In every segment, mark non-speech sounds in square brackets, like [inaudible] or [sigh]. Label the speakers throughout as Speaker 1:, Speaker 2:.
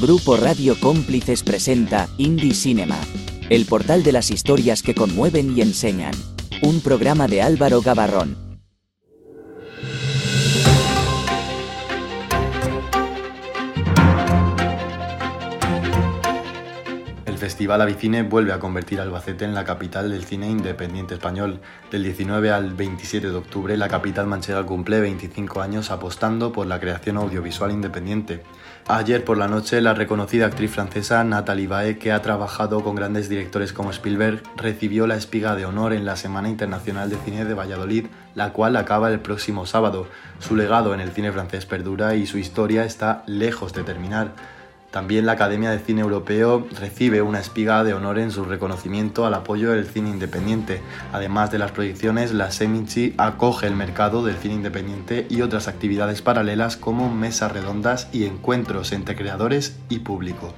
Speaker 1: Grupo Radio Cómplices presenta Indie Cinema, el portal de las historias que conmueven y enseñan. Un programa de Álvaro Gabarrón.
Speaker 2: El Festival Avicine vuelve a convertir a Albacete en la capital del cine independiente español. Del 19 al 27 de octubre, la capital manchega cumple 25 años apostando por la creación audiovisual independiente. Ayer por la noche, la reconocida actriz francesa Nathalie Bae, que ha trabajado con grandes directores como Spielberg, recibió la espiga de honor en la Semana Internacional de Cine de Valladolid, la cual acaba el próximo sábado. Su legado en el cine francés perdura y su historia está lejos de terminar. También la Academia de Cine Europeo recibe una espiga de honor en su reconocimiento al apoyo del cine independiente. Además de las proyecciones, la Seminci acoge el mercado del cine independiente y otras actividades paralelas como mesas redondas y encuentros entre creadores y público.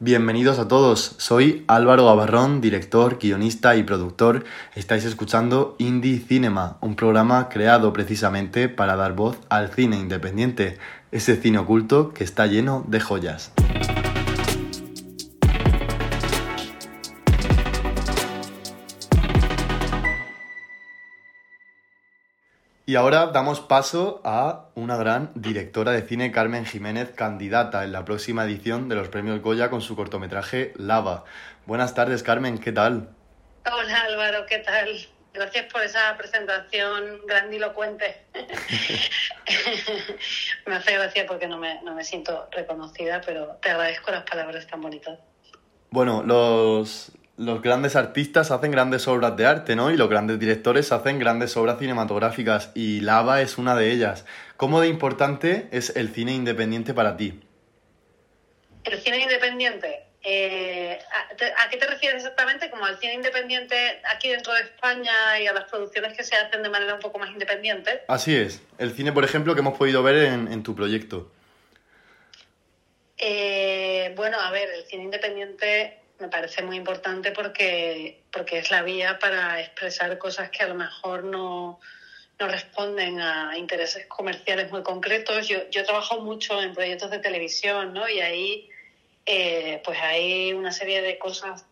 Speaker 2: Bienvenidos a todos, soy Álvaro Gabarrón, director, guionista y productor. Estáis escuchando Indie Cinema, un programa creado precisamente para dar voz al cine independiente, ese cine oculto que está lleno de joyas. Y ahora damos paso a una gran directora de cine, Carmen Jiménez, candidata en la próxima edición de los premios Goya con su cortometraje Lava. Buenas tardes, Carmen, ¿qué tal?
Speaker 3: Hola Álvaro, ¿qué tal? Gracias por esa presentación grandilocuente. [laughs] me hace gracia porque no me, no me siento reconocida, pero te agradezco las palabras tan bonitas.
Speaker 2: Bueno, los, los grandes artistas hacen grandes obras de arte, ¿no? Y los grandes directores hacen grandes obras cinematográficas y Lava es una de ellas. ¿Cómo de importante es el cine independiente para ti?
Speaker 3: El cine independiente, eh, ¿a, qué te refieres exactamente? ¿Como al cine independiente aquí dentro de España y a las producciones que se hacen de manera un poco más independiente?
Speaker 2: Así es. El cine, por ejemplo, que hemos podido ver en, en tu proyecto.
Speaker 3: Eh, bueno, a ver, el cine independiente me parece muy importante porque, porque es la vía para expresar cosas que a lo mejor no, no responden a intereses comerciales muy concretos. Yo, yo trabajo mucho en proyectos de televisión, ¿no? Y ahí eh, pues hay una serie de cosas,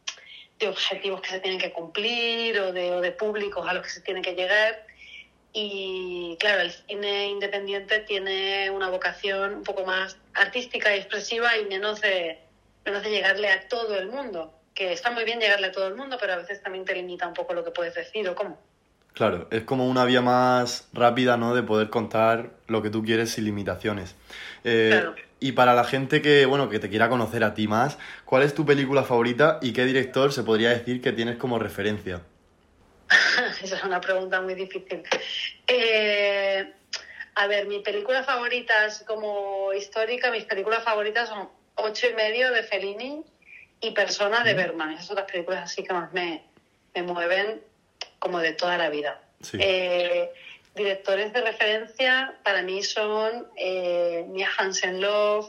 Speaker 3: de objetivos que se tienen que cumplir o de, o de públicos a los que se tiene que llegar. Y claro, el cine independiente tiene una vocación un poco más artística y expresiva y menos de, menos de llegarle a todo el mundo. Que está muy bien llegarle a todo el mundo, pero a veces también te limita un poco lo que puedes decir o cómo.
Speaker 2: Claro, es como una vía más rápida, ¿no? De poder contar lo que tú quieres sin limitaciones. Eh, claro. Y para la gente que, bueno, que te quiera conocer a ti más, ¿cuál es tu película favorita y qué director se podría decir que tienes como referencia? [laughs]
Speaker 3: Esa es una pregunta muy difícil. Eh, a ver, mi película favorita es como histórica, mis películas favoritas son Ocho y medio de Fellini y Persona de Berman. Esas son las películas así que más me, me mueven como de toda la vida.
Speaker 2: Sí.
Speaker 3: Eh, directores de referencia para mí son eh, Mia Hansen Love,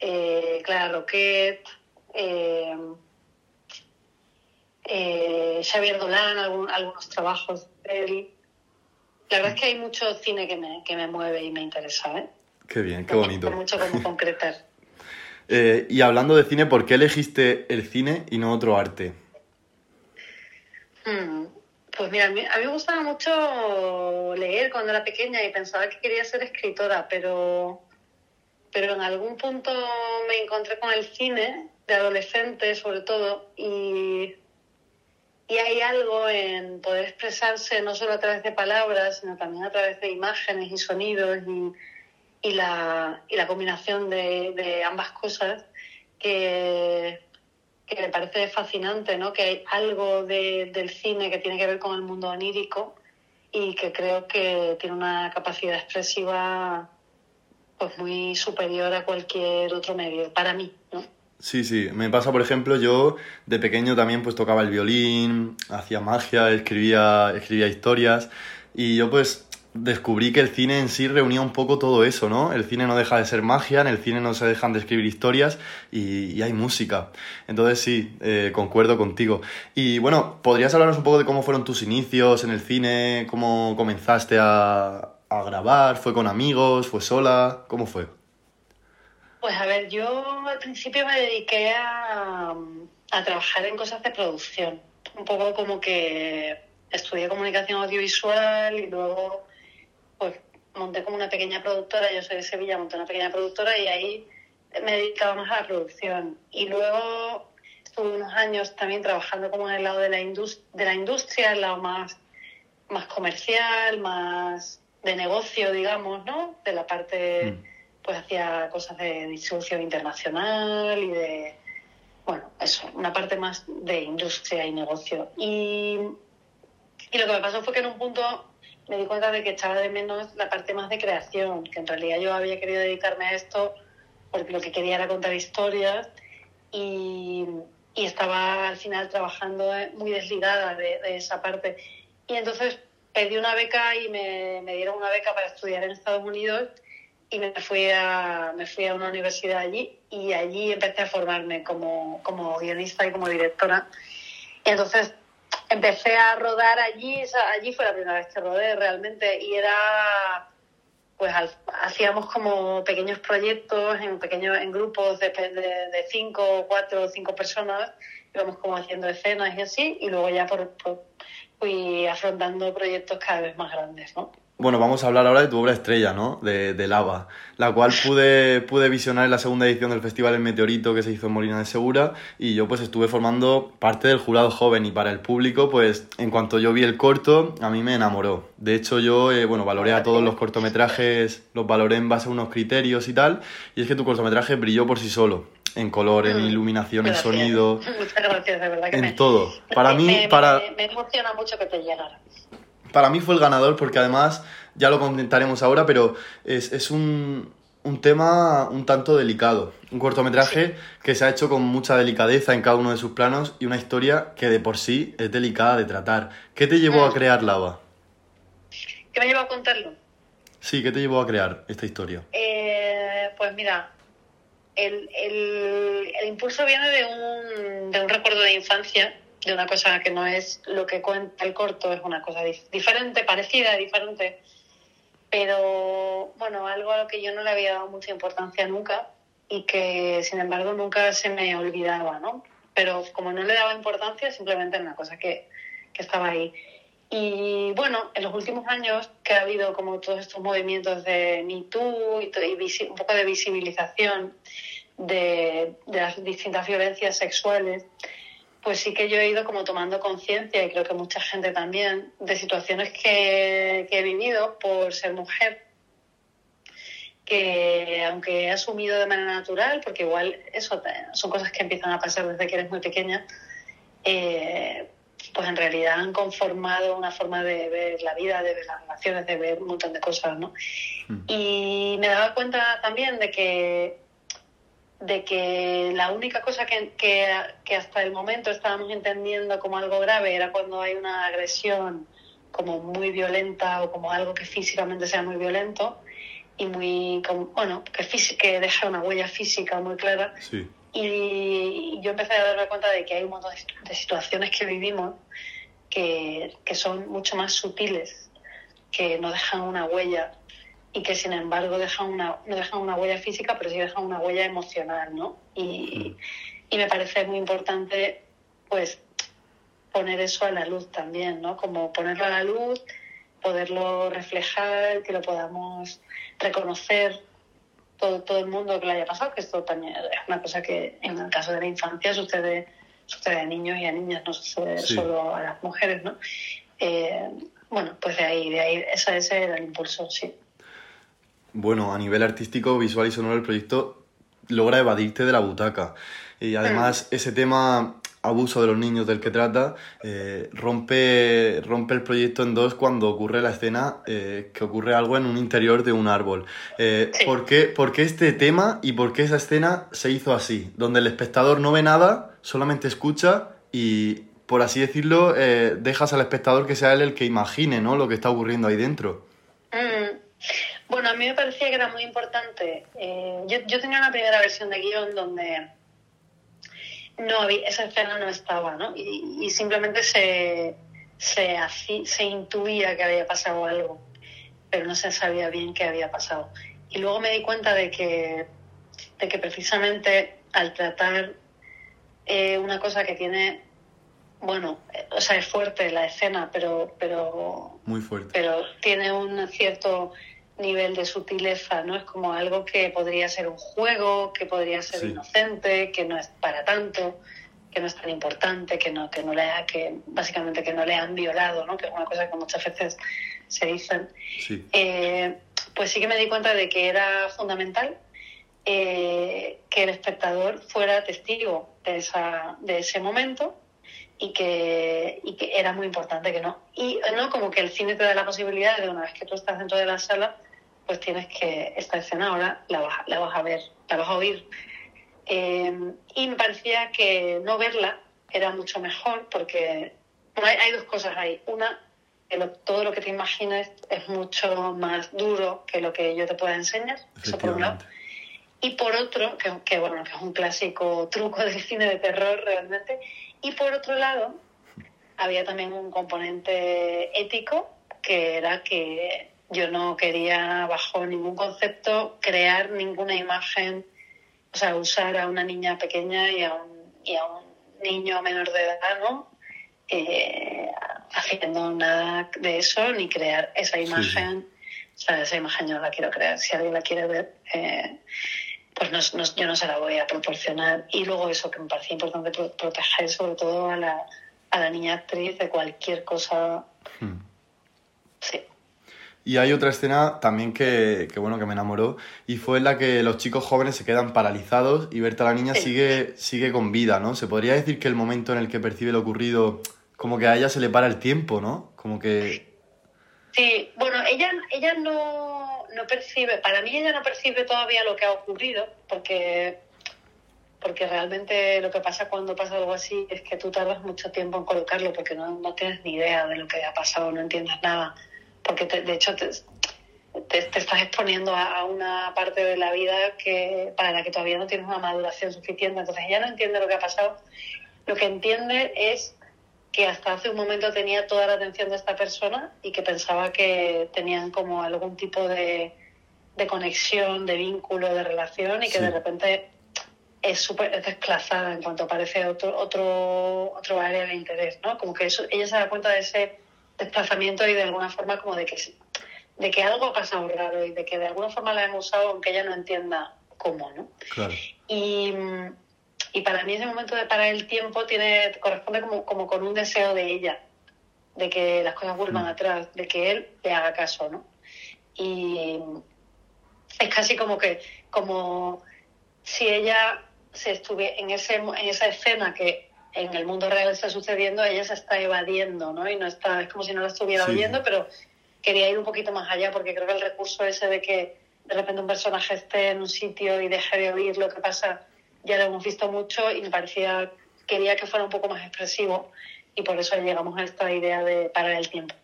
Speaker 3: eh, Clara Roquet, eh, Xavier Dolan, algún, algunos trabajos de él. La verdad es que hay mucho cine que me, que me mueve y me interesa. ¿eh?
Speaker 2: Qué bien, qué bonito.
Speaker 3: Hay mucho como concretar. [laughs]
Speaker 2: Eh, y hablando de cine, ¿por qué elegiste el cine y no otro arte?
Speaker 3: Hmm. Pues mira, a mí, a mí, me gustaba mucho leer cuando era pequeña y pensaba que quería ser escritora, pero, pero en algún punto me encontré con el cine, de adolescente sobre todo, y, y hay algo en poder expresarse no solo a través de palabras, sino también a través de imágenes y sonidos y, la, y la combinación de ambas cosas que que me parece fascinante, ¿no? Que hay algo de, del cine que tiene que ver con el mundo onírico y que creo que tiene una capacidad expresiva pues muy superior a cualquier otro medio, para mí, ¿no?
Speaker 2: Sí, sí. Me pasa, por ejemplo, yo de pequeño también pues tocaba el violín, hacía magia, escribía, escribía historias y yo pues descubrí que el cine en sí reunía un poco todo eso, ¿no? El cine no deja de ser magia, en el cine no se dejan de escribir historias y, y hay música. Entonces sí, eh, concuerdo contigo. Y bueno, ¿podrías hablarnos un poco de cómo fueron tus inicios en el cine? ¿Cómo comenzaste a, a grabar? ¿Fue con amigos? ¿Fue sola? ¿Cómo fue?
Speaker 3: Pues a ver, yo al principio me dediqué a, a trabajar en cosas de producción. Un poco como que estudié comunicación audiovisual y luego monté como una pequeña productora, yo soy de Sevilla, monté una pequeña productora y ahí me dedicaba más a la producción. Y luego estuve unos años también trabajando como en el lado de la, de la industria, el lado más, más comercial, más de negocio, digamos, ¿no? De la parte, mm. pues hacía cosas de distribución internacional y de, bueno, eso, una parte más de industria y negocio. Y, y lo que me pasó fue que en un punto me di cuenta de que echaba de menos la parte más de creación, que en realidad yo había querido dedicarme a esto porque lo que quería era contar historias y, y estaba al final trabajando muy desligada de, esa parte. Y entonces pedí una beca y me, me, dieron una beca para estudiar en Estados Unidos y me fui a, me fui a una universidad allí y allí empecé a formarme como, como guionista y como directora. Y entonces empecé a rodar allí, allí fue la primera vez que rodé realmente y era pues hacíamos como pequeños proyectos en pequeños en grupos de, de, de, cinco, cuatro o cinco personas, íbamos como haciendo escenas y así, y luego ya por, fui afrontando proyectos cada vez más grandes, ¿no?
Speaker 2: Bueno, vamos a hablar ahora de tu obra estrella, ¿no? De, de, Lava, la cual pude, pude visionar en la segunda edición del Festival El Meteorito que se hizo en Molina de Segura y yo pues estuve formando parte del jurado joven y para el público pues en cuanto yo vi el corto a mí me enamoró. De hecho yo, eh, bueno, valoré a todos los cortometrajes, los valoré en base a unos criterios y tal y es que tu cortometraje brilló por sí solo en color, en mm, iluminación, en sonido. [laughs]
Speaker 3: Muchas gracias, de verdad. Que
Speaker 2: en todo. [laughs] Para mí, para...
Speaker 3: Me, emociona mucho que te llegara
Speaker 2: para mí fue el ganador porque además, ya lo comentaremos ahora, pero es, un, tema un tanto delicado. Un cortometraje que se ha hecho con mucha delicadeza en cada uno de sus planos y una historia que de por sí es delicada de tratar. ¿Qué te llevó a mm. crear Lava?
Speaker 3: ¿Qué me llevó a contarlo?
Speaker 2: Sí, ¿qué te llevó a crear esta historia?
Speaker 3: Eh, pues mira, el, impulso viene de un, de un recuerdo de infancia de una cosa que no es lo que cuenta el corto, es una cosa diferente, parecida, diferente, pero bueno, algo a lo que yo no le había dado mucha importancia nunca y que sin embargo nunca se me olvidaba, ¿no? Pero como no le daba importancia, simplemente era una cosa que, que estaba ahí. Y bueno, en los últimos años que ha habido como todos estos movimientos de Me Too y, y un poco de visibilización de, las distintas violencias sexuales, pues sí que yo he ido como tomando conciencia, y creo que mucha gente también, de situaciones que, he vivido por ser mujer, que aunque he asumido de manera natural, porque igual eso son cosas que empiezan a pasar desde que eres muy pequeña, eh, pues en realidad han conformado una forma de ver la vida, de ver las relaciones, de ver un montón de cosas, ¿no? Mm. Y me daba cuenta también de que de que la única cosa que, que, hasta el momento estábamos entendiendo como algo grave era cuando hay una agresión como muy violenta o como algo que físicamente sea muy violento y muy, bueno, que, que deja una huella física muy clara. Y, yo empecé a darme cuenta de que hay un montón de situaciones que vivimos que, que son mucho más sutiles, que no dejan una huella y que sin embargo dejan una, no dejan una huella física, pero sí dejan una huella emocional, ¿no? Y, y me parece muy importante, pues, poner eso a la luz también, ¿no? Como ponerlo a la luz, poderlo reflejar, que lo podamos reconocer todo, todo el mundo que le haya pasado, que esto también es una cosa que en el caso de la infancia sucede, sucede a niños y a niñas, no sucede solo a las mujeres, ¿no? Eh, bueno, pues de ahí, de ahí, ese, ese era el impulso, sí.
Speaker 2: Bueno, a nivel artístico, visual y sonoro, el proyecto logra evadirte de la butaca. Y además, mm. ese tema abuso de los niños del que trata, eh, rompe, rompe el proyecto en dos cuando ocurre la escena eh, que ocurre algo en un interior de un árbol. Eh, ¿por, qué, ¿Por qué este tema y por qué esa escena se hizo así? Donde el espectador no ve nada, solamente escucha y, por así decirlo, dejas al espectador que sea él el que imagine ¿no? lo que está ocurriendo ahí dentro.
Speaker 3: Mm. Bueno, a mí me parecía que era muy importante. Eh, yo, yo, tenía una primera versión de guion donde no había, esa escena no estaba, ¿no? Y, simplemente se, se, se intuía que había pasado algo, pero no se sabía bien qué había pasado. Y luego me di cuenta de que de que precisamente al tratar eh, una cosa que tiene, bueno, eh, o sea, es fuerte la escena, pero, pero,
Speaker 2: Muy fuerte.
Speaker 3: pero tiene un cierto nivel de sutileza, ¿no? Es como algo que podría ser un juego, que podría ser
Speaker 2: Sí.
Speaker 3: inocente, que no es para tanto, que no es tan importante, que no, que no le ha- que básicamente que no le han violado, ¿no? Que es una cosa que muchas veces se dicen.
Speaker 2: Sí.
Speaker 3: Eh, pues sí que me di cuenta de que era fundamental eh, que el espectador fuera testigo de, esa, de ese momento y que, y que era muy importante que no. Y no como que el cine te da la posibilidad de una vez que tú estás dentro de la sala, pues tienes que esta escena ahora la vas, la vas a ver, la vas a oír. Eh, y me parecía que no verla era mucho mejor porque bueno, hay, hay dos cosas ahí. Una, que lo- todo lo que te imagines es mucho más duro que lo que yo te pueda enseñar. Eso por un lado. Y por otro, que, que, bueno, que es un clásico truco del cine de terror realmente. Y por otro lado, había también un componente ético, que era que yo no quería, bajo ningún concepto, crear ninguna imagen, o sea, usar a una niña pequeña y a un, y a un niño menor de edad, ¿no? Eh, haciendo nada de eso, ni crear esa
Speaker 2: sí.
Speaker 3: imagen. O sea, esa imagen yo no la quiero crear. Si alguien la quiere ver, eh, pues no, no- yo no se la voy a proporcionar. Y luego eso que me parecía importante pro- proteger sobre todo a la, a la niña actriz de cualquier cosa.
Speaker 2: Hmm.
Speaker 3: Sí.
Speaker 2: Y hay otra escena también que, que, bueno, que me enamoró y fue en la que los chicos jóvenes se quedan paralizados y Berta la niña
Speaker 3: Sí.
Speaker 2: sigue, sigue con vida, ¿no? Se podría decir que el momento en el que percibe lo ocurrido, como que a ella se le para el tiempo, ¿no? Como que...
Speaker 3: Sí, bueno, ella, ella no, no percibe, para mí ella no percibe todavía lo que ha ocurrido, porque, porque realmente lo que pasa cuando pasa algo así es que tú tardas mucho tiempo en colocarlo, porque no, no tienes ni idea de lo que ha pasado, no entiendes nada, porque te- de hecho te, te, te estás exponiendo a, una parte de la vida que para la que todavía no tienes una maduración suficiente, entonces ella no entiende lo que ha pasado, lo que entiende es que hasta hace un momento tenía toda la atención de esta persona y que pensaba que tenían como algún tipo de, de conexión, de vínculo, de relación y que
Speaker 2: Sí.
Speaker 3: de repente es súper es desplazada en cuanto aparece otro, otro, otro área de interés, ¿no? Como que eso, ella se da cuenta de ese desplazamiento y de alguna forma como de que, de que algo ha pasado raro y de que de alguna forma la han usado aunque ella no entienda cómo, ¿no?
Speaker 2: Claro.
Speaker 3: Y, y para mí ese momento de parar el tiempo tiene corresponde como, como con un deseo de ella, de que las cosas vuelvan
Speaker 2: Mm.
Speaker 3: atrás, de que él le haga caso, ¿no? Y es casi como que, como si ella se estuviera en, ese, en esa escena que en el mundo real está sucediendo, ella se está evadiendo, ¿no? Y no está, es como si no la estuviera
Speaker 2: Sí.
Speaker 3: oyendo, pero quería ir un poquito más allá porque creo que el recurso ese de que de repente un personaje esté en un sitio y deje de oír lo que pasa, ya lo hemos visto mucho y me parecía, quería que fuera un poco más expresivo y por eso llegamos a esta idea de parar el tiempo.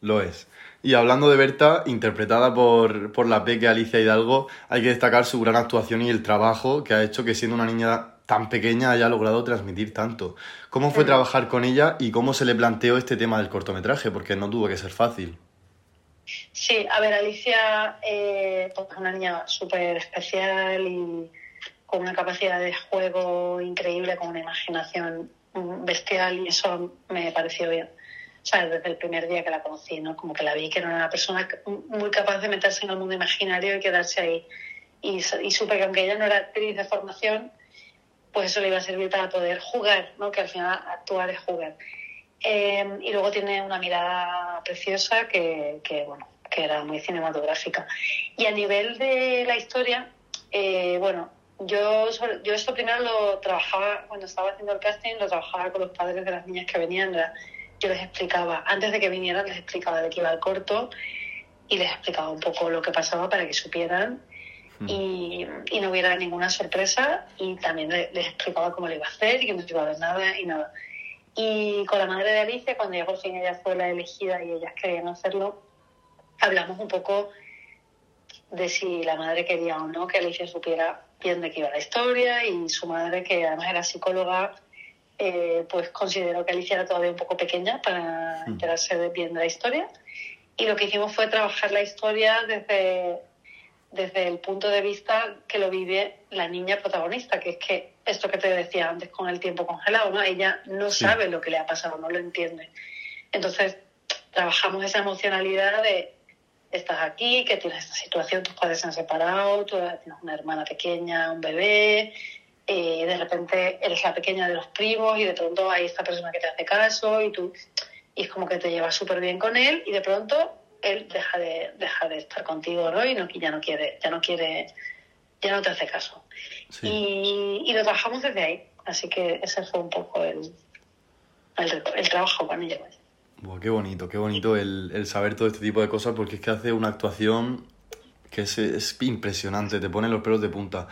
Speaker 2: Lo es. Y hablando de Berta, interpretada por, por la peque Alicia Hidalgo, hay que destacar su gran actuación y el trabajo que ha hecho que siendo una niña tan pequeña haya logrado transmitir tanto. ¿Cómo fue trabajar con ella y cómo se le planteó este tema del cortometraje? Porque no tuvo que ser fácil.
Speaker 3: Sí, a ver, Alicia eh, pues, es una niña súper especial y con una capacidad de juego increíble, con una imaginación bestial y eso me pareció bien. O sea, desde el primer día que la conocí, ¿no? Como que la vi que era una persona muy capaz de meterse en el mundo imaginario y quedarse ahí. Y, y supe que aunque ella no era actriz de formación, pues eso le iba a servir para poder jugar, ¿no? Que al final actuar es jugar. Eh, y luego tiene una mirada preciosa que, que, bueno, que era muy cinematográfica. Y a nivel de la historia, eh, bueno, yo, yo esto primero lo trabajaba, cuando estaba haciendo el casting, lo trabajaba con los padres de las niñas que venían. yo les explicaba, antes de que vinieran, les explicaba de qué iba el corto y les explicaba un poco lo que pasaba para que supieran. Y, y no hubiera ninguna sorpresa y también le- les explicaba cómo lo iba a hacer y que no iba a ver nada y nada. Y con la madre de Alicia, cuando ya por fin ella fue la elegida y ellas querían hacerlo, hablamos un poco de si la madre quería o no que Alicia supiera bien de qué iba la historia y su madre, que además era psicóloga, eh, pues consideró que Alicia era todavía un poco pequeña para
Speaker 2: Mm.
Speaker 3: enterarse de bien de la historia. Y lo que hicimos fue trabajar la historia desde, desde el punto de vista que lo vive la niña protagonista, que es que esto que te decía antes con el tiempo congelado, ¿no? Ella no sabe lo que le ha pasado, no lo entiende. Entonces, trabajamos esa emocionalidad de estás aquí, que tienes esta situación, tus padres se han separado, tú tienes una hermana pequeña, un bebé, eh, de repente eres la pequeña de los primos y de pronto hay esta persona que te hace caso y tú y es como que te llevas súper bien con él y de pronto él deja de, deja de estar contigo ¿no? y no, ya no quiere, ya no quiere, ya no te hace caso. Y, lo trabajamos desde ahí. Así que ese fue un poco el, el, trabajo con ella.
Speaker 2: qué bonito, qué bonito el, el, saber todo este tipo de cosas porque es que hace una actuación que es, es impresionante, te pone los pelos de punta.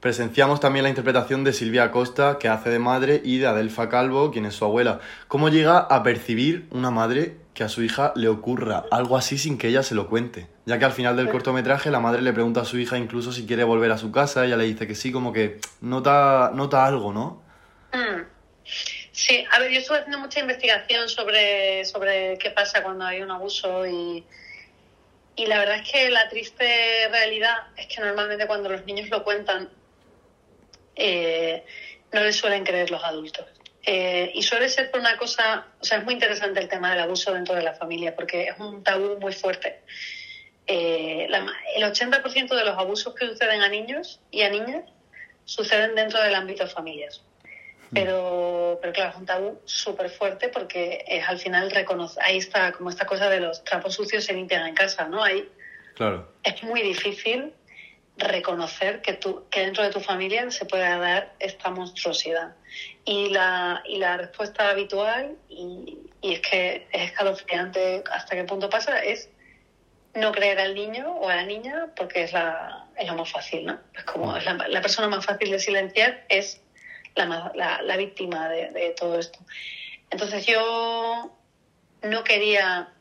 Speaker 2: Presenciamos también la interpretación de Silvia Costa, que hace de madre, y de Adelfa Calvo, quien es su abuela. ¿Cómo llega a percibir una madre que a su hija le ocurra algo así sin que ella se lo cuente? Ya que al final del cortometraje la madre le pregunta a su hija incluso si quiere volver a su casa, ella le dice que sí, como que nota, nota algo, ¿no?
Speaker 3: Mm. Sí, a ver, yo estuve haciendo mucha investigación sobre, sobre qué pasa cuando hay un abuso y, y la verdad es que la triste realidad es que normalmente cuando los niños lo cuentan eh, no les suelen creer los adultos. Eh, y suele ser por una cosa, o sea, es muy interesante el tema del abuso dentro de la familia, porque es un tabú muy fuerte. Eh, el 80% de los abusos que suceden a niños y a niñas suceden dentro del ámbito de familias. Hmm. Pero, pero claro, es un tabú súper fuerte porque es al final reconoce, ahí está como esta cosa de los trapos sucios se limpian en casa, ¿no? Ahí
Speaker 2: claro.
Speaker 3: es muy difícil reconocer que, tú, que dentro de tu familia se puede dar esta monstruosidad. Y la, y la respuesta habitual, y, y es que es escalofriante hasta qué punto pasa, es no creer al niño o a la niña porque es, la, es lo más fácil, ¿no? Es como la, la, persona más fácil de silenciar es la, la, la víctima de todo esto. Entonces yo no quería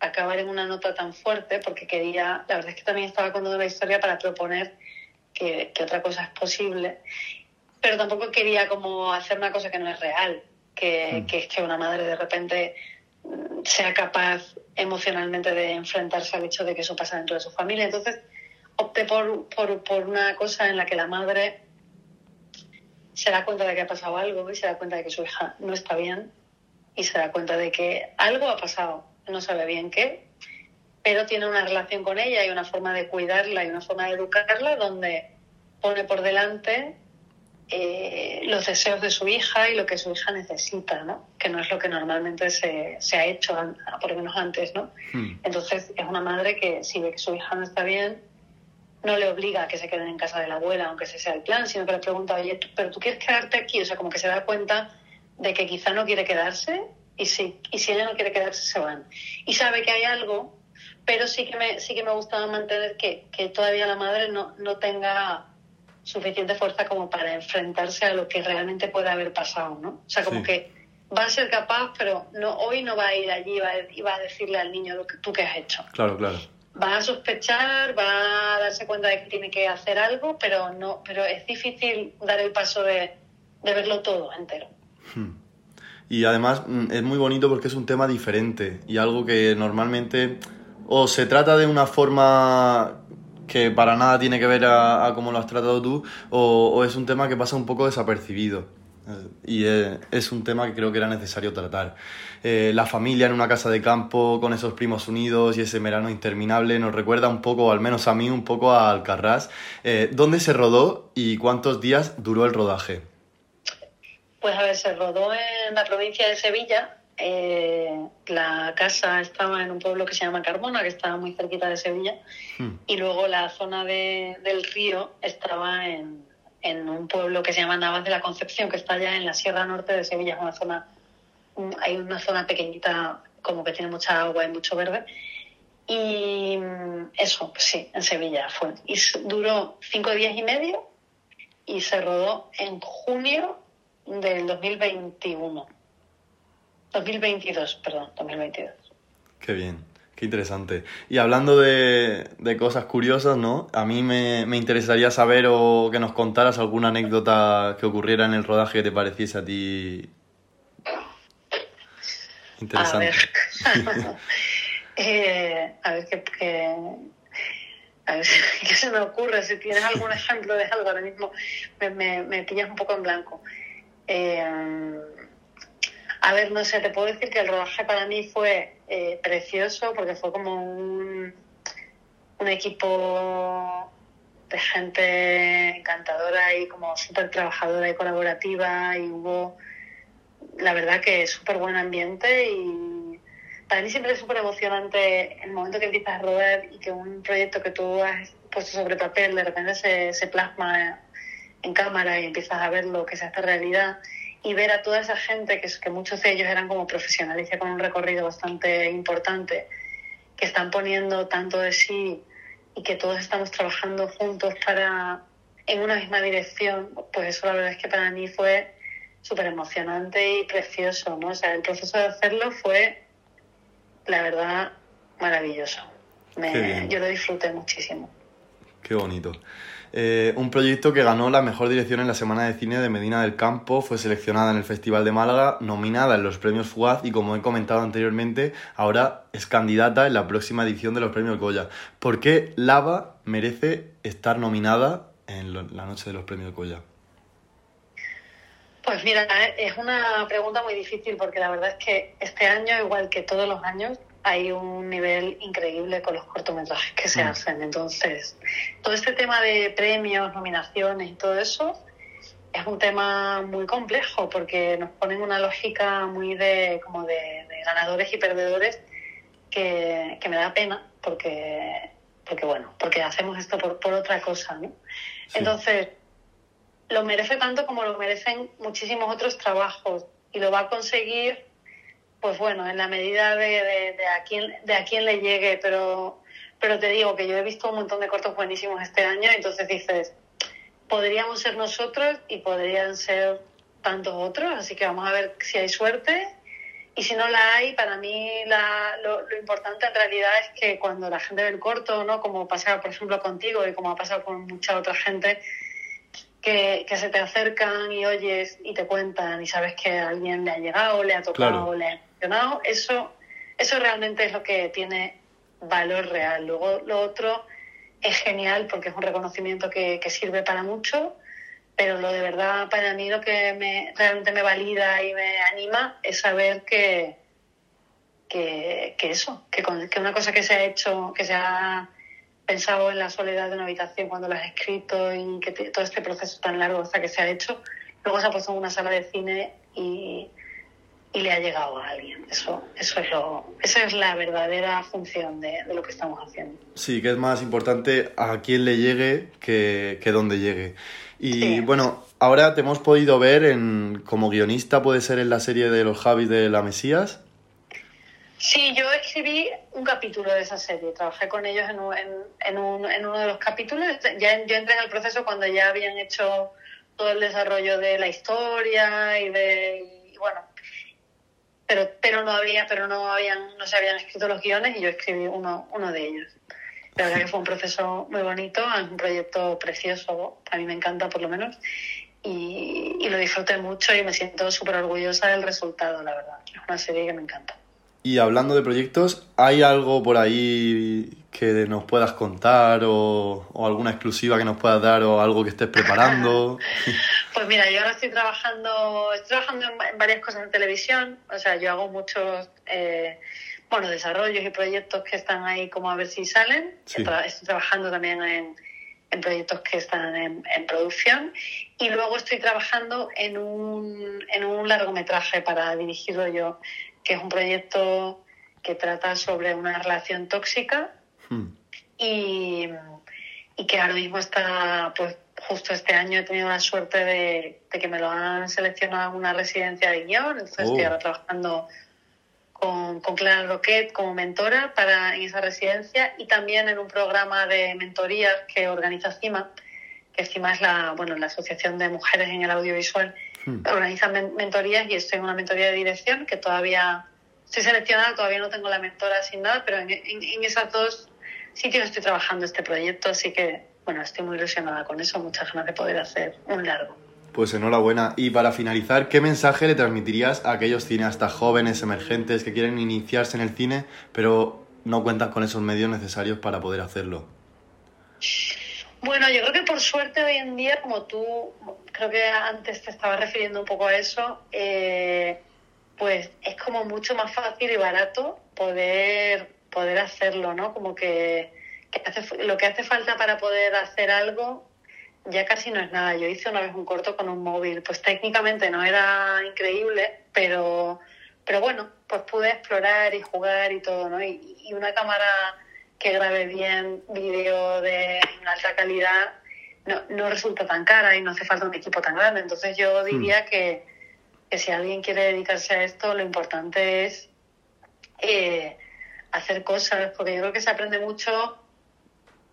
Speaker 3: acabar en una nota tan fuerte porque quería, la verdad es que también estaba contando la historia para proponer que, otra cosa es posible, pero tampoco quería como hacer una cosa que no es real, que, hmm. que es que una madre de repente mm, sea capaz emocionalmente de enfrentarse al hecho de que eso pasa dentro de su familia. Entonces opté por, por, por una cosa en la que la madre se da cuenta de que ha pasado algo y se da cuenta de que su hija no está bien y se da cuenta de que algo ha pasado no sabe bien qué, pero tiene una relación con ella y una forma de cuidarla y una forma de educarla donde pone por delante eh, los deseos de su hija y lo que su hija necesita, ¿no? Que no es lo que normalmente se, se ha hecho, por lo menos antes, ¿no? Hmm. Entonces es una madre que si ve que su hija no está bien, no le obliga a que se queden en casa de la abuela, aunque ese sea el plan, sino que le pregunta, oye, ¿pero tú quieres quedarte aquí? O sea, como que se da cuenta de que quizá no quiere quedarse y si, y si ella no quiere quedarse, se van. Y sabe que hay algo, pero sí que me, sí que me gustaba mantener que, que todavía la madre no, no tenga suficiente fuerza como para enfrentarse a lo que realmente puede haber pasado, ¿no? O sea, como que va a ser capaz, pero no hoy no va a ir allí y va a decirle al niño lo que tú que has hecho.
Speaker 2: Claro, claro.
Speaker 3: Va a sospechar, va a darse cuenta de que tiene que hacer algo, pero no, pero es difícil dar el paso de, de verlo todo entero. Hmm.
Speaker 2: Y además mm, es muy bonito porque es un tema diferente y algo que normalmente o se trata de una forma que para nada tiene que ver a, a cómo lo has tratado tú, o, es un tema que pasa un poco desapercibido. Eh, y es, un tema que creo que era necesario tratar. Eh, la familia en una casa de campo con esos primos unidos y ese verano interminable nos recuerda un poco, al menos a mí, un poco a Alcarrás. Eh, ¿Dónde se rodó y cuántos días duró el rodaje?
Speaker 3: Pues a ver, se rodó en la provincia de Sevilla. Eh, la casa estaba en un pueblo que se llama Carmona, que estaba muy cerquita de Sevilla. Hmm. Y luego la zona del río estaba en, un pueblo que se llama Navas de la Concepción, que está allá en la Sierra Norte de Sevilla. Es una zona, hay una zona pequeñita, como que tiene mucha agua y mucho verde. Y eso, pues sí, en Sevilla fue. Y duró cinco días y medio y se rodó en junio del 2021. 2022, perdón, 2022.
Speaker 2: Qué bien, qué interesante. Y hablando de, cosas curiosas, ¿no? A mí me, interesaría saber o que nos contaras alguna anécdota que ocurriera en el rodaje que te pareciese a ti interesante.
Speaker 3: A ver, [laughs] eh, a ver qué, A ver [laughs] qué se me ocurre, si tienes algún ejemplo de algo ahora mismo, me, me, me pillas un poco en blanco. Eh, a ver, no sé, te puedo decir que el rodaje para mí fue eh, precioso porque fue como un, un equipo de gente encantadora y como súper trabajadora y colaborativa y hubo, la verdad que súper buen ambiente y para mí siempre es súper emocionante el momento que empiezas a rodar y que un proyecto que tú has puesto sobre papel de repente se, se plasma en cámara y empiezas a verlo que se hace realidad y ver a toda esa gente, que, que muchos de ellos eran como profesionales y con un recorrido bastante importante, que están poniendo tanto de sí y que todos estamos trabajando juntos para en una misma dirección, pues eso la verdad es que para mí fue súper emocionante y precioso, ¿no? O sea, el proceso de hacerlo fue, la verdad, maravilloso. Me, yo lo disfruté muchísimo.
Speaker 2: Qué bonito. Eh, un proyecto que ganó la mejor dirección en la Semana de Cine de Medina del Campo, fue seleccionada en el Festival de Málaga, nominada en los premios Fugaz y como he comentado anteriormente, ahora es candidata en la próxima edición de los premios Goya. ¿Por qué Lava merece estar nominada en la noche de los premios Goya?
Speaker 3: Pues mira, es una pregunta muy difícil porque la verdad es que este año, igual que todos los años, hay un nivel increíble con los cortometrajes que se mm. hacen. Entonces, todo este tema de premios, nominaciones y todo eso es un tema muy complejo porque nos ponen una lógica muy de como de, ganadores y perdedores que, me da pena porque porque bueno porque hacemos esto por, por otra cosa ¿no? entonces lo merece tanto como lo merecen muchísimos otros trabajos y lo va a conseguir pues bueno, en la medida de, de, a quién, de a quién le llegue, pero, pero te digo que yo he visto un montón de cortos buenísimos este año, entonces dices, podríamos ser nosotros y podrían ser tantos otros, así que vamos a ver si hay suerte. Y si no la hay, para mí la, lo, lo, importante en realidad es que cuando la gente ve el corto, ¿no? como pasa por ejemplo contigo y como ha pasado con mucha otra gente, que, que, se te acercan y oyes y te cuentan y sabes que a alguien le ha llegado, le ha tocado, le ha eso, eso realmente es lo que tiene valor real. Luego lo otro es genial porque es un reconocimiento que, sirve para mucho, pero lo de verdad para mí lo que me, realmente me valida y me anima es saber que, que, eso, que, que una cosa que se ha hecho, que se ha pensado en la soledad de una habitación cuando la has escrito y que todo este proceso tan largo hasta que se ha hecho, luego se ha puesto en una sala de cine y, y le ha llegado a alguien. Eso, eso es lo, esa es la verdadera función de, de, lo que estamos haciendo.
Speaker 2: Sí, que es más importante a quién le llegue que, que dónde llegue. Y bueno, ahora te hemos podido ver en, como guionista, puede ser en la serie de los Javis de la Mesías.
Speaker 3: Sí, yo escribí un capítulo de esa serie, trabajé con ellos en, en, en, un, en uno de los capítulos. Ya, yo entré en el proceso cuando ya habían hecho todo el desarrollo de la historia y de, y bueno, pero, pero no había, pero no habían, no se habían escrito los guiones y yo escribí uno, uno de ellos. La verdad que fue un proceso muy bonito, es un proyecto precioso, a mí me encanta por lo menos, y, y lo disfruté mucho y me siento súper orgullosa del resultado, la verdad. Es una serie que me encanta.
Speaker 2: Y hablando de proyectos, ¿hay algo por ahí que nos puedas contar o, o alguna exclusiva que nos puedas dar o algo que estés preparando? [laughs]
Speaker 3: pues mira, yo ahora estoy trabajando, estoy trabajando en varias cosas en televisión, o sea, yo hago muchos, eh, bueno, desarrollos y proyectos que están ahí como a ver si salen. Sí. Estoy trabajando también en, en proyectos que están en, en, producción y luego estoy trabajando en un, en un largometraje para dirigirlo yo que es un proyecto que trata sobre una relación tóxica hmm. y, y, que ahora mismo está, pues justo este año he tenido la suerte de, de que me lo han seleccionado en una residencia de guion, entonces oh. estoy ahora trabajando con, con Clara Roquet como mentora para, en esa residencia y también en un programa de mentorías que organiza CIMA, que CIMA es la, bueno, la Asociación de Mujeres en el Audiovisual Hmm. organizan mentorías y estoy en una mentoría de dirección que todavía estoy seleccionada, todavía no tengo la mentora sin nada, pero en, en, en esos dos sitios estoy trabajando este proyecto, así que bueno, estoy muy ilusionada con eso, muchas ganas de poder hacer un largo.
Speaker 2: Pues enhorabuena. Y para finalizar, ¿qué mensaje le transmitirías a aquellos cineastas jóvenes, emergentes, que quieren iniciarse en el cine, pero no cuentan con esos medios necesarios para poder hacerlo?
Speaker 3: Bueno, yo creo que por suerte hoy en día, como tú, creo que antes te estabas refiriendo un poco a eso, eh, pues es como mucho más fácil y barato poder, poder hacerlo, ¿no? Como que, lo que hace falta para poder hacer algo ya casi no es nada. Yo hice una vez un corto con un móvil, pues técnicamente no era increíble, pero, pero bueno, pues pude explorar y jugar y todo, ¿no? Y, y una cámara que grabe bien vídeo de alta calidad no, no, resulta tan cara y no hace falta un equipo tan grande. Entonces yo hmm. diría que, que, si alguien quiere dedicarse a esto, lo importante es eh, hacer cosas, porque yo creo que se aprende mucho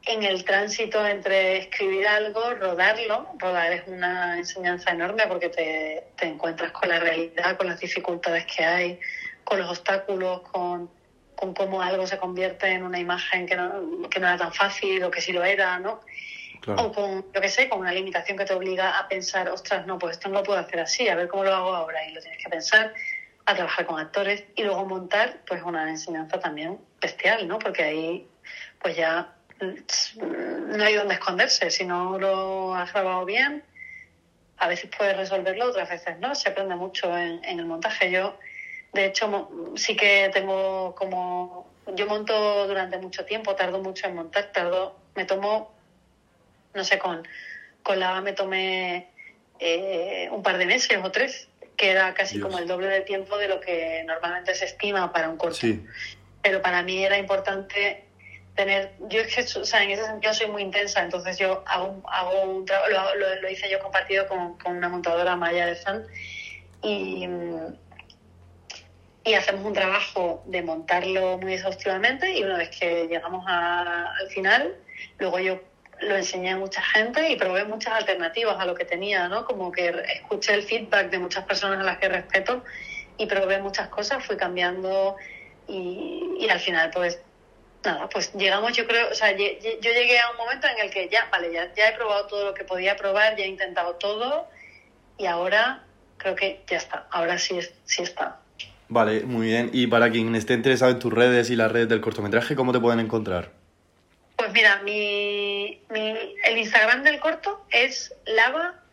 Speaker 3: en el tránsito entre escribir algo, rodarlo. Rodar es una enseñanza enorme porque te, te encuentras con la realidad, con las dificultades que hay, con los obstáculos, con con cómo algo se convierte en una imagen que no, que no era tan fácil o que sí lo era, ¿no? O con, yo que sé, con una limitación que te obliga a pensar, ostras, no, pues esto no lo puedo hacer así, a ver cómo lo hago ahora. Y lo tienes que pensar, a trabajar con actores y luego montar, pues una enseñanza también bestial, ¿no? Porque ahí, pues ya no hay donde esconderse. Si no lo has grabado bien, a veces puedes resolverlo, otras veces no. Se aprende mucho en, en el montaje. Yo de hecho, sí que tengo como... Yo monto durante mucho tiempo, tardo mucho en montar, tardo... Me tomo, no sé, con, con la me tomé eh, un par de meses o tres, que era casi como el doble de tiempo de lo que normalmente se estima para un corto. Pero para mí era importante tener, yo es que, o sea, en ese sentido soy muy intensa, entonces yo hago, hago un trabajo, lo, lo, hice yo compartido con, con una montadora Maya de Fan y, y hacemos un trabajo de montarlo muy exhaustivamente y una vez que llegamos al final, luego yo lo enseñé a mucha gente y probé muchas alternativas a lo que tenía, ¿no? Como que escuché el feedback de muchas personas a las que respeto y probé muchas cosas, fui cambiando y, y al final pues nada, pues llegamos, yo creo, o sea, yo llegué a un momento en el que ya, vale, ya, ya he probado todo lo que podía probar, ya he intentado todo y ahora creo que ya está, ahora sí, sí está.
Speaker 2: Vale, muy bien. Y para quien esté interesado en tus redes y las redes del cortometraje, ¿cómo te pueden encontrar?
Speaker 3: Pues mira, mi, el Instagram del corto es lava-short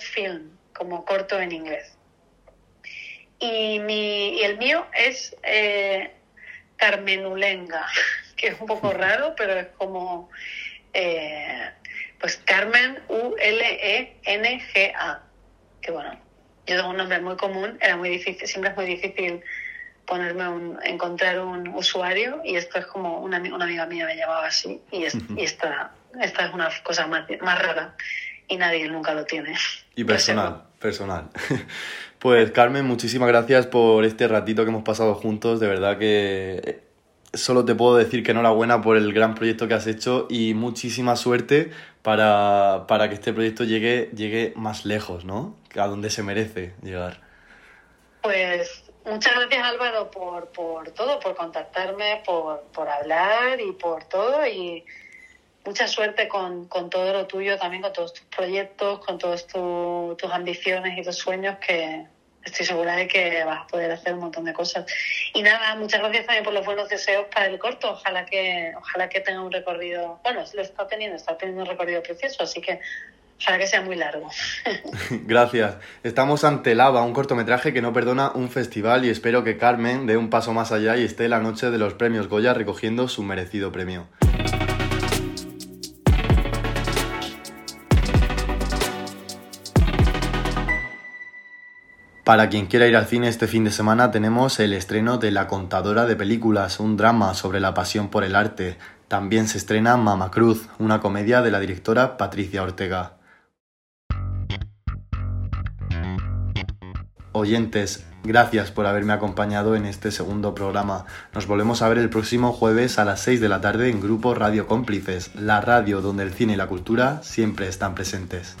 Speaker 3: film, como corto en inglés. Y, mi, el mío es eh, Carmenulenga, [laughs] que es un poco [laughs] raro, pero es como, eh, pues Carmen U-L-E-N-G-A, que bueno, yo tengo un nombre muy común, era muy difícil, siempre es muy difícil ponerme un, encontrar un usuario y esto es como una, una amiga mía me llamaba así y, y esta, esta es una cosa más, más rara y nadie nunca lo tiene.
Speaker 2: Y [laughs] personal, personal. [laughs] Pues Carmen, muchísimas gracias por este ratito que hemos pasado juntos, de verdad que solo te puedo decir que enhorabuena por el gran proyecto que has hecho y muchísima suerte para, para que este proyecto llegue, llegue más lejos, ¿no? A donde se merece llegar.
Speaker 3: Pues muchas gracias Álvaro por, por todo, por contactarme, por, por hablar y por todo y mucha suerte con, con, todo lo tuyo, también con todos tus proyectos, con todas tus ambiciones y tus sueños que, estoy segura de que vas a poder hacer un montón de cosas. Y nada, muchas gracias también por los buenos deseos para el corto. Ojalá que, ojalá que tenga un recorrido, bueno, lo está teniendo, está teniendo un recorrido precioso, así que ojalá que sea muy largo. [laughs]
Speaker 2: gracias. Estamos ante Lava, un cortometraje que no perdona un festival y espero que Carmen dé un paso más allá y esté la noche de los premios Goya recogiendo su merecido premio. Para quien quiera ir al cine este fin de semana tenemos el estreno de La contadora de películas, un drama sobre la pasión por el arte. También se estrena Mama Cruz, una comedia de la directora Patricia Ortega. Oyentes, gracias por haberme acompañado en este segundo programa. Nos volvemos a ver el próximo jueves a las 6 de la tarde en Grupo Radio Cómplices, la radio donde el cine y la cultura siempre están presentes.